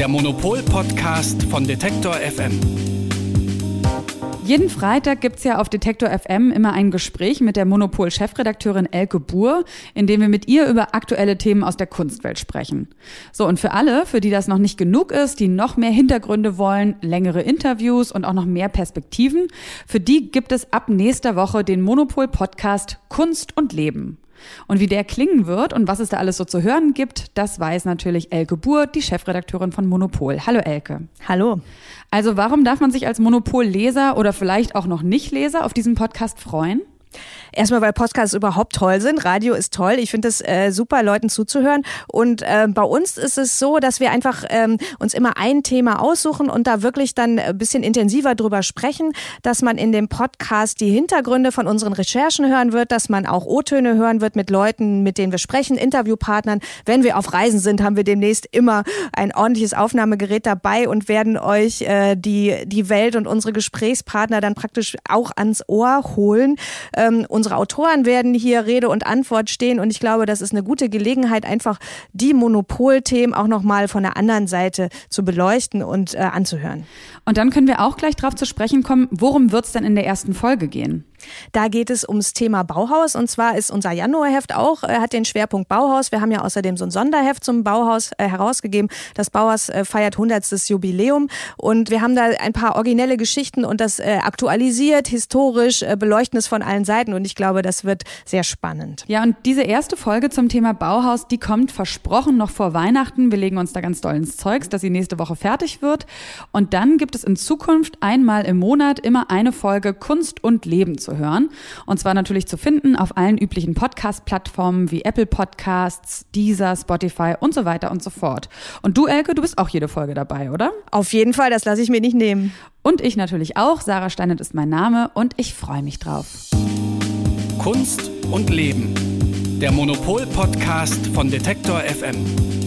Der Monopol-Podcast von Detektor FM. Jeden Freitag gibt es ja auf Detektor FM immer ein Gespräch mit der Monopol-Chefredakteurin Elke Buhr, in dem wir mit ihr über aktuelle Themen aus der Kunstwelt sprechen. So, und für alle, für die das noch nicht genug ist, die noch mehr Hintergründe wollen, längere Interviews und auch noch mehr Perspektiven, für die gibt es ab nächster Woche den Monopol-Podcast Kunst und Leben. Und wie der klingen wird und was es da alles so zu hören gibt, das weiß natürlich Elke Buhr, die Chefredakteurin von Monopol. Hallo Elke. Hallo. Also warum darf man sich als Monopol-Leser oder vielleicht auch noch nicht Leser auf diesen Podcast freuen? Erstmal, weil Podcasts überhaupt toll sind. Radio ist toll. Ich finde es äh, super, Leuten zuzuhören. Und äh, bei uns ist es so, dass wir einfach ähm, uns immer ein Thema aussuchen und da wirklich dann ein bisschen intensiver drüber sprechen, dass man in dem Podcast die Hintergründe von unseren Recherchen hören wird, dass man auch O-Töne hören wird mit Leuten, mit denen wir sprechen, Interviewpartnern. Wenn wir auf Reisen sind, haben wir demnächst immer ein ordentliches Aufnahmegerät dabei und werden euch äh, die, die Welt und unsere Gesprächspartner dann praktisch auch ans Ohr holen. Ähm, unsere Autoren werden hier Rede und Antwort stehen und ich glaube, das ist eine gute Gelegenheit, einfach die Monopolthemen auch nochmal von der anderen Seite zu beleuchten und äh, anzuhören. Und dann können wir auch gleich darauf zu sprechen kommen, worum wird es denn in der ersten Folge gehen? Da geht es ums Thema Bauhaus und zwar ist unser Januarheft auch, äh, hat den Schwerpunkt Bauhaus. Wir haben ja außerdem so ein Sonderheft zum Bauhaus äh, herausgegeben. Das Bauhaus äh, feiert 100. Jubiläum und wir haben da ein paar originelle Geschichten und das äh, aktualisiert, historisch, äh, beleuchten es von allen Seiten und ich glaube, das wird sehr spannend. Ja, und diese erste Folge zum Thema Bauhaus, die kommt versprochen noch vor Weihnachten. Wir legen uns da ganz doll ins Zeugs, dass sie nächste Woche fertig wird. Und dann gibt es in Zukunft einmal im Monat immer eine Folge Kunst und Leben zu hören. Und zwar natürlich zu finden auf allen üblichen Podcast-Plattformen wie Apple Podcasts, Deezer, Spotify und so weiter und so fort. Und du, Elke, du bist auch jede Folge dabei, oder? Auf jeden Fall, das lasse ich mir nicht nehmen. Und ich natürlich auch. Sarah Steinert ist mein Name und ich freue mich drauf. Kunst und Leben. Der Monopol-Podcast von Detektor FM.